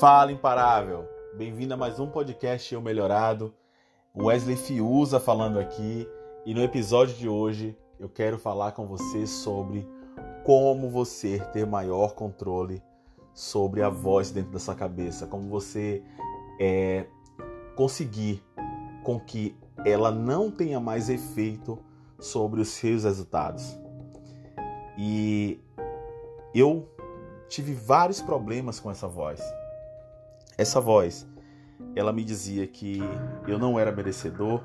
Fala imparável! Bem-vindo a mais um podcast Eu Melhorado. Wesley Fiuza falando aqui e no episódio de hoje eu quero falar com você sobre como você ter maior controle sobre a voz dentro da sua cabeça, como você é, conseguir com que ela não tenha mais efeito sobre os seus resultados. E eu tive vários problemas com essa voz. Essa voz, ela me dizia que eu não era merecedor,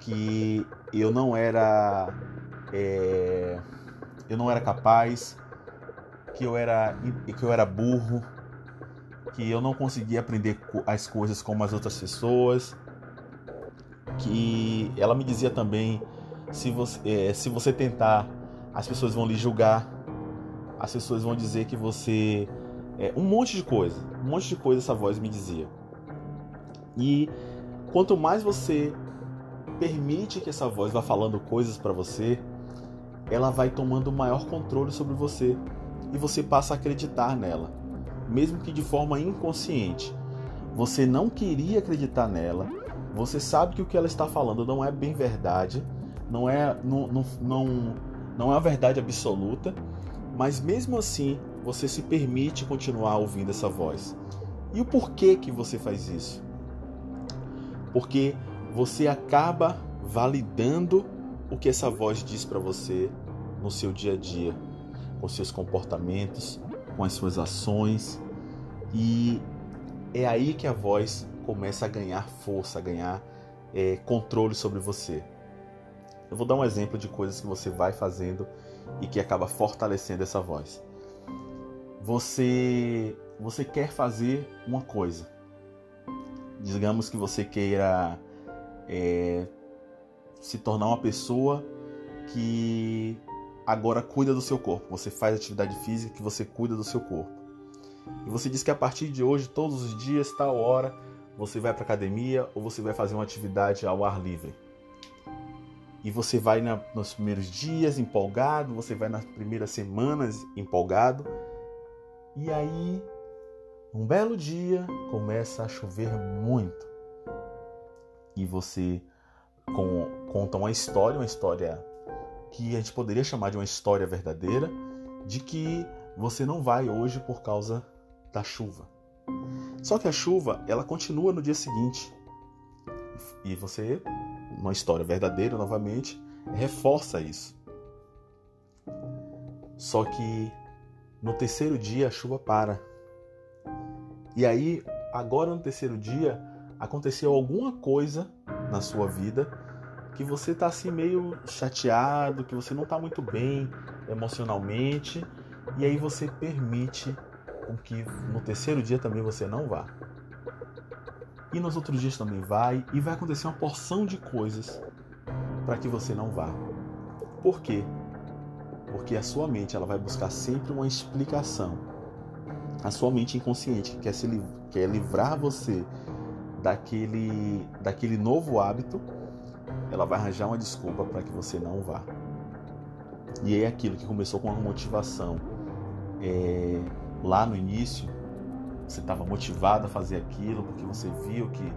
que eu não era, é, eu não era capaz, que eu era, que eu era burro, que eu não conseguia aprender as coisas como as outras pessoas, que ela me dizia também se você, é, se você tentar, as pessoas vão lhe julgar, as pessoas vão dizer que você é, um monte de coisa, um monte de coisa essa voz me dizia. E quanto mais você permite que essa voz vá falando coisas para você, ela vai tomando maior controle sobre você e você passa a acreditar nela, mesmo que de forma inconsciente. Você não queria acreditar nela, você sabe que o que ela está falando não é bem verdade, não é não, não, não, não é uma verdade absoluta, mas mesmo assim você se permite continuar ouvindo essa voz. E o porquê que você faz isso? Porque você acaba validando o que essa voz diz para você no seu dia a dia, com seus comportamentos, com as suas ações. E é aí que a voz começa a ganhar força, a ganhar é, controle sobre você. Eu vou dar um exemplo de coisas que você vai fazendo e que acaba fortalecendo essa voz você você quer fazer uma coisa. Digamos que você queira é, se tornar uma pessoa que agora cuida do seu corpo. Você faz atividade física que você cuida do seu corpo. E você diz que a partir de hoje, todos os dias, tal hora, você vai para academia ou você vai fazer uma atividade ao ar livre. E você vai na, nos primeiros dias empolgado, você vai nas primeiras semanas empolgado, e aí, um belo dia, começa a chover muito. E você com, conta uma história, uma história que a gente poderia chamar de uma história verdadeira, de que você não vai hoje por causa da chuva. Só que a chuva, ela continua no dia seguinte. E você, uma história verdadeira novamente, reforça isso. Só que no terceiro dia a chuva para. E aí, agora no terceiro dia, aconteceu alguma coisa na sua vida que você está assim meio chateado, que você não está muito bem emocionalmente, e aí você permite com que no terceiro dia também você não vá. E nos outros dias também vai, e vai acontecer uma porção de coisas para que você não vá. Por quê? Porque a sua mente ela vai buscar sempre uma explicação. A sua mente inconsciente que quer, se, quer livrar você daquele, daquele novo hábito, ela vai arranjar uma desculpa para que você não vá. E é aquilo que começou com uma motivação. É, lá no início, você estava motivado a fazer aquilo porque você viu que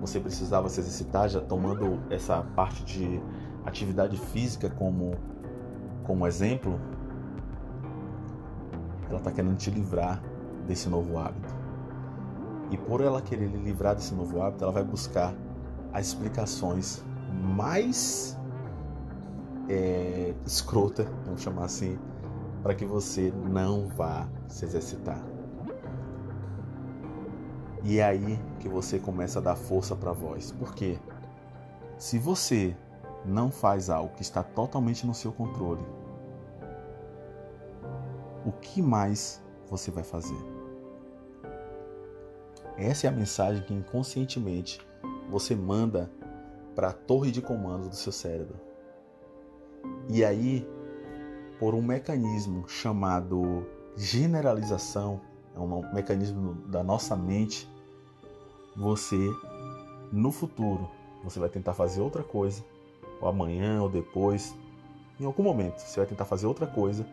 você precisava se exercitar, já tomando essa parte de atividade física como como exemplo, ela está querendo te livrar desse novo hábito. E por ela querer lhe livrar desse novo hábito, ela vai buscar as explicações mais é, escrota, vamos chamar assim, para que você não vá se exercitar. E é aí que você começa a dar força para a voz. Por quê? Se você não faz algo que está totalmente no seu controle, o que mais você vai fazer? Essa é a mensagem que inconscientemente você manda para a torre de comando do seu cérebro. E aí, por um mecanismo chamado generalização, é um mecanismo da nossa mente, você no futuro você vai tentar fazer outra coisa ou amanhã ou depois, em algum momento, você vai tentar fazer outra coisa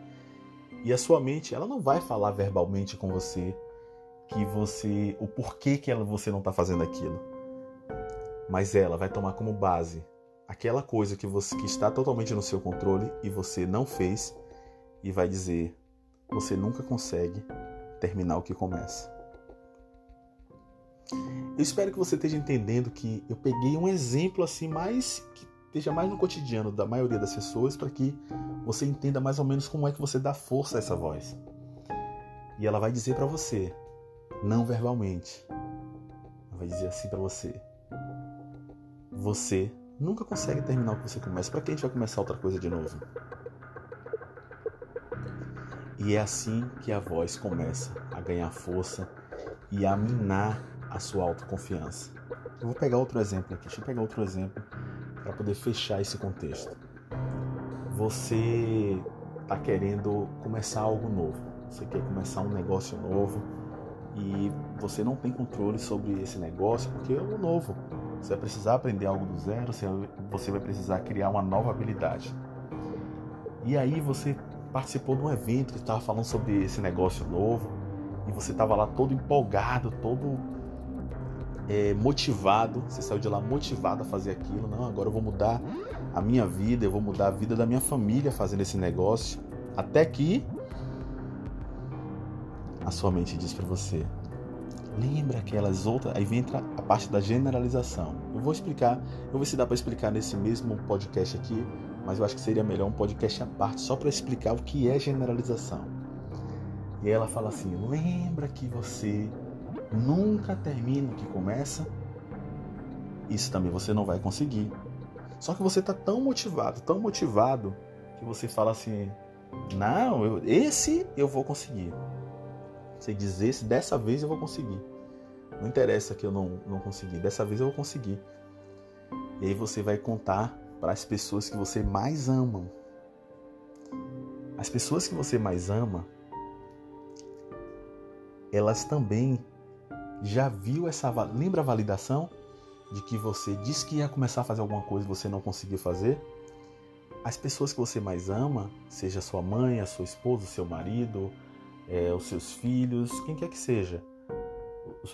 e a sua mente, ela não vai falar verbalmente com você que você, o porquê que ela, você não está fazendo aquilo. Mas ela vai tomar como base aquela coisa que você que está totalmente no seu controle e você não fez e vai dizer: você nunca consegue terminar o que começa. Eu espero que você esteja entendendo que eu peguei um exemplo assim mais que esteja mais no cotidiano da maioria das pessoas para que você entenda mais ou menos como é que você dá força a essa voz. E ela vai dizer para você, não verbalmente. Ela vai dizer assim para você: você nunca consegue terminar o que você começa. Para que a gente vai começar outra coisa de novo? E é assim que a voz começa a ganhar força e a minar a sua autoconfiança. Eu vou pegar outro exemplo aqui. Deixa eu pegar outro exemplo para poder fechar esse contexto. Você está querendo começar algo novo. Você quer começar um negócio novo e você não tem controle sobre esse negócio porque é algo novo. Você vai precisar aprender algo do zero, você vai precisar criar uma nova habilidade. E aí você participou de um evento que estava falando sobre esse negócio novo e você estava lá todo empolgado, todo é, motivado. Você saiu de lá motivado a fazer aquilo. Não, agora eu vou mudar a minha vida, eu vou mudar a vida da minha família fazendo esse negócio. Até que a sua mente diz para você: lembra aquelas outras. Aí vem a parte da generalização. Eu vou explicar, eu vou ver se dá para explicar nesse mesmo podcast aqui mas eu acho que seria melhor um podcast à parte só para explicar o que é generalização. E ela fala assim: lembra que você nunca termina o que começa? Isso também você não vai conseguir. Só que você está tão motivado, tão motivado, que você fala assim: não, eu, esse eu vou conseguir. Você diz esse, dessa vez eu vou conseguir. Não interessa que eu não, não consegui, dessa vez eu vou conseguir. E aí você vai contar para as pessoas que você mais ama. As pessoas que você mais ama, elas também já viu essa lembra a validação de que você disse que ia começar a fazer alguma coisa e você não conseguiu fazer? As pessoas que você mais ama, seja sua mãe, a sua esposa, o seu marido, é, os seus filhos, quem quer que seja,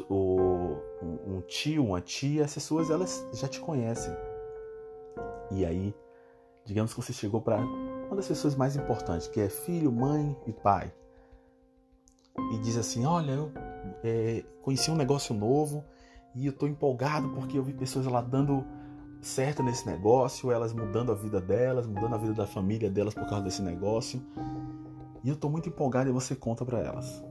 o, um tio, uma tia, essas pessoas elas já te conhecem. E aí, digamos que você chegou para uma das pessoas mais importantes, que é filho, mãe e pai. E diz assim: Olha, eu é, conheci um negócio novo e eu estou empolgado porque eu vi pessoas lá dando certo nesse negócio, elas mudando a vida delas, mudando a vida da família delas por causa desse negócio. E eu estou muito empolgado e você conta para elas.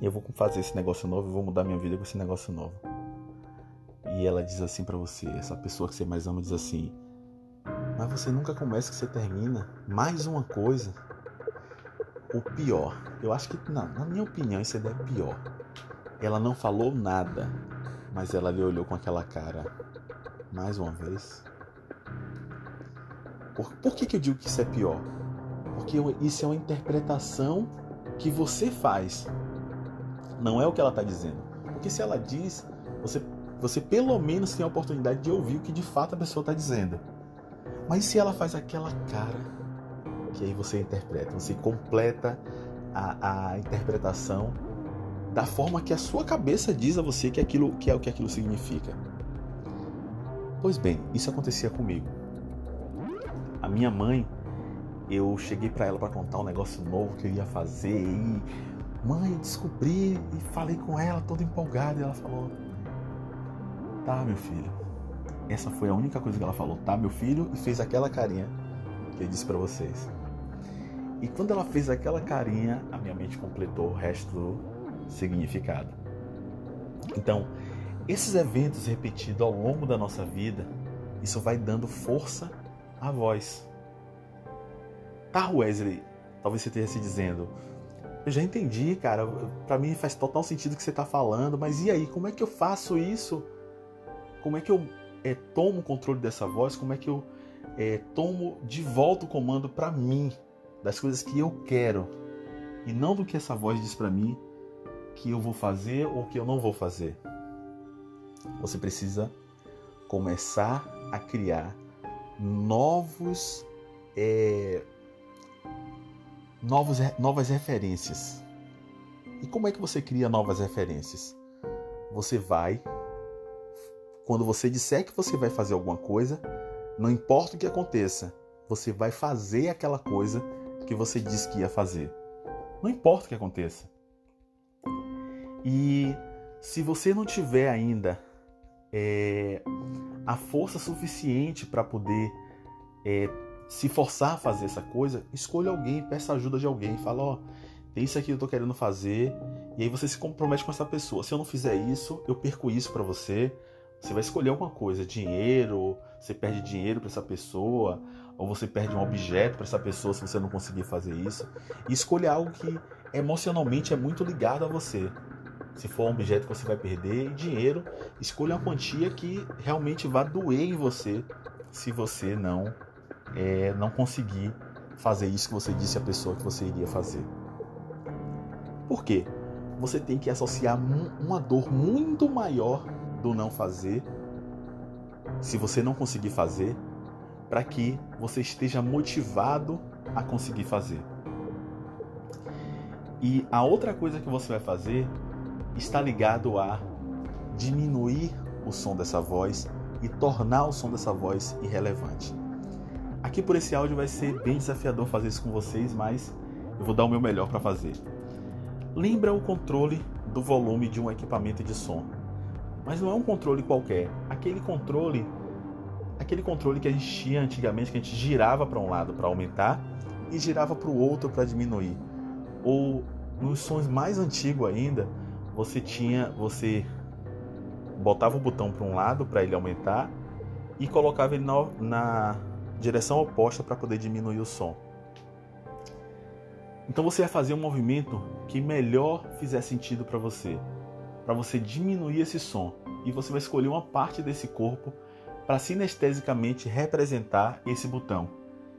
Eu vou fazer esse negócio novo, eu vou mudar minha vida com esse negócio novo e ela diz assim para você, essa pessoa que você mais ama diz assim: "Mas você nunca começa que você termina. Mais uma coisa. O pior, eu acho que não, na minha opinião isso é pior. Ela não falou nada, mas ela lhe olhou com aquela cara mais uma vez. Por, por que, que eu digo que isso é pior? Porque isso é uma interpretação que você faz. Não é o que ela está dizendo. Porque se ela diz, você você pelo menos tem a oportunidade de ouvir o que de fato a pessoa está dizendo. Mas se ela faz aquela cara, que aí você interpreta, você completa a, a interpretação da forma que a sua cabeça diz a você que aquilo que é o que aquilo significa. Pois bem, isso acontecia comigo. A minha mãe, eu cheguei para ela para contar um negócio novo que eu ia fazer e mãe, descobri e falei com ela toda empolgada e ela falou: Tá, meu filho. Essa foi a única coisa que ela falou, tá, meu filho? E fez aquela carinha que eu disse para vocês. E quando ela fez aquela carinha, a minha mente completou o resto do significado. Então, esses eventos repetidos ao longo da nossa vida, isso vai dando força à voz. Tá, Wesley? Talvez você esteja se dizendo, eu já entendi, cara. Para mim faz total sentido o que você está falando, mas e aí? Como é que eu faço isso? como é que eu é, tomo o controle dessa voz, como é que eu é, tomo de volta o comando para mim, das coisas que eu quero, e não do que essa voz diz para mim que eu vou fazer ou que eu não vou fazer. Você precisa começar a criar novos, é, novos novas referências. E como é que você cria novas referências? Você vai, quando você disser que você vai fazer alguma coisa, não importa o que aconteça, você vai fazer aquela coisa que você disse que ia fazer. Não importa o que aconteça. E se você não tiver ainda é, a força suficiente para poder é, se forçar a fazer essa coisa, escolha alguém, peça ajuda de alguém, fala, ó, tem isso aqui que eu tô querendo fazer, e aí você se compromete com essa pessoa. Se eu não fizer isso, eu perco isso para você. Você vai escolher alguma coisa, dinheiro, você perde dinheiro para essa pessoa, ou você perde um objeto para essa pessoa se você não conseguir fazer isso. E escolha algo que emocionalmente é muito ligado a você. Se for um objeto que você vai perder, e dinheiro, escolha uma quantia que realmente vá doer em você se você não é, não conseguir fazer isso que você disse à pessoa que você iria fazer. Por quê? Você tem que associar uma dor muito maior do não fazer, se você não conseguir fazer, para que você esteja motivado a conseguir fazer. E a outra coisa que você vai fazer está ligado a diminuir o som dessa voz e tornar o som dessa voz irrelevante. Aqui por esse áudio vai ser bem desafiador fazer isso com vocês, mas eu vou dar o meu melhor para fazer. Lembra o controle do volume de um equipamento de som, mas não é um controle qualquer. Aquele controle, aquele controle que a gente tinha antigamente, que a gente girava para um lado para aumentar e girava para o outro para diminuir. Ou nos sons mais antigos ainda, você tinha, você botava o botão para um lado para ele aumentar e colocava ele na, na direção oposta para poder diminuir o som. Então você vai fazer um movimento que melhor fizer sentido para você, para você diminuir esse som, e você vai escolher uma parte desse corpo para sinestesicamente representar esse botão.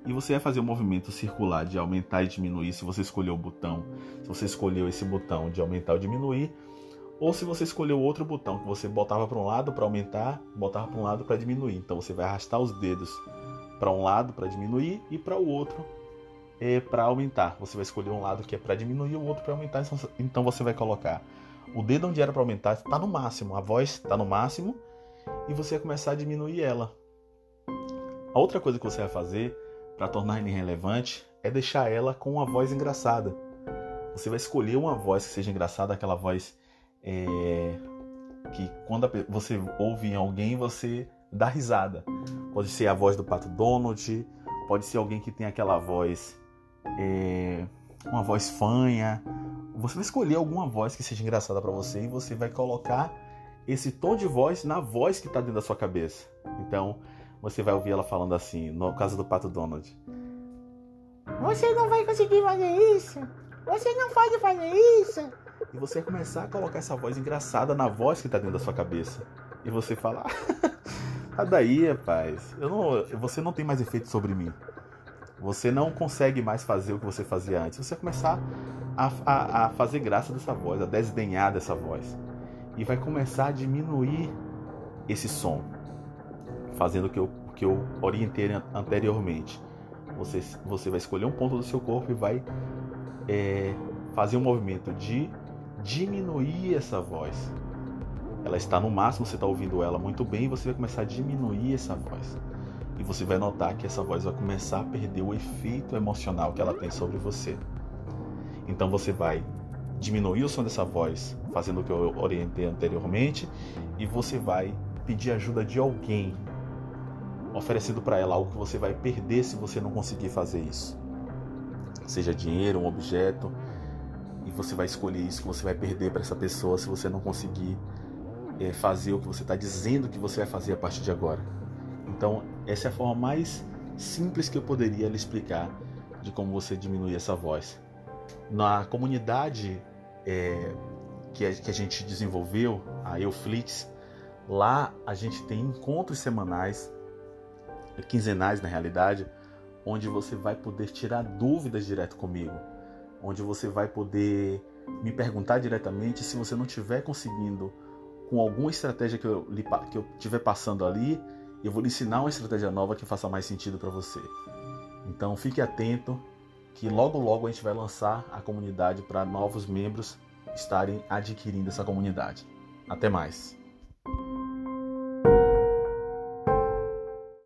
E você vai fazer um movimento circular de aumentar e diminuir se você escolheu o botão, se você escolheu esse botão de aumentar ou diminuir, ou se você escolheu outro botão que você botava para um lado para aumentar, botava para um lado para diminuir. Então você vai arrastar os dedos para um lado para diminuir e para o outro é para aumentar. Você vai escolher um lado que é para diminuir o outro para aumentar. Então você vai colocar o dedo onde era para aumentar está no máximo, a voz está no máximo e você vai começar a diminuir ela. A outra coisa que você vai fazer para tornar ela irrelevante é deixar ela com uma voz engraçada. Você vai escolher uma voz que seja engraçada, aquela voz é, que quando você ouve em alguém você dá risada. Pode ser a voz do Pato Donald, pode ser alguém que tem aquela voz, é, uma voz fanha. Você vai escolher alguma voz que seja engraçada para você e você vai colocar esse tom de voz na voz que está dentro da sua cabeça. Então você vai ouvir ela falando assim, no caso do Pato Donald. Você não vai conseguir fazer isso. Você não pode fazer isso. E você começar a colocar essa voz engraçada na voz que está dentro da sua cabeça. E você fala, ah, daí, rapaz, eu não, você não tem mais efeito sobre mim. Você não consegue mais fazer o que você fazia antes. Você vai começar a, a, a fazer graça dessa voz, a desdenhar dessa voz. E vai começar a diminuir esse som. Fazendo o que eu, que eu orientei anteriormente. Você, você vai escolher um ponto do seu corpo e vai é, fazer um movimento de diminuir essa voz. Ela está no máximo, você está ouvindo ela muito bem, e você vai começar a diminuir essa voz. E você vai notar que essa voz vai começar a perder o efeito emocional que ela tem sobre você. Então você vai diminuir o som dessa voz, fazendo o que eu orientei anteriormente, e você vai pedir ajuda de alguém, oferecendo para ela algo que você vai perder se você não conseguir fazer isso. Seja dinheiro, um objeto, e você vai escolher isso que você vai perder para essa pessoa se você não conseguir é, fazer o que você está dizendo que você vai fazer a partir de agora. Então, essa é a forma mais simples que eu poderia lhe explicar de como você diminuir essa voz. Na comunidade é, que, a, que a gente desenvolveu, a Euflix, lá a gente tem encontros semanais, quinzenais na realidade, onde você vai poder tirar dúvidas direto comigo, onde você vai poder me perguntar diretamente se você não estiver conseguindo com alguma estratégia que eu, que eu estiver passando ali, eu vou lhe ensinar uma estratégia nova que faça mais sentido para você. Então fique atento que logo logo a gente vai lançar a comunidade para novos membros estarem adquirindo essa comunidade. Até mais!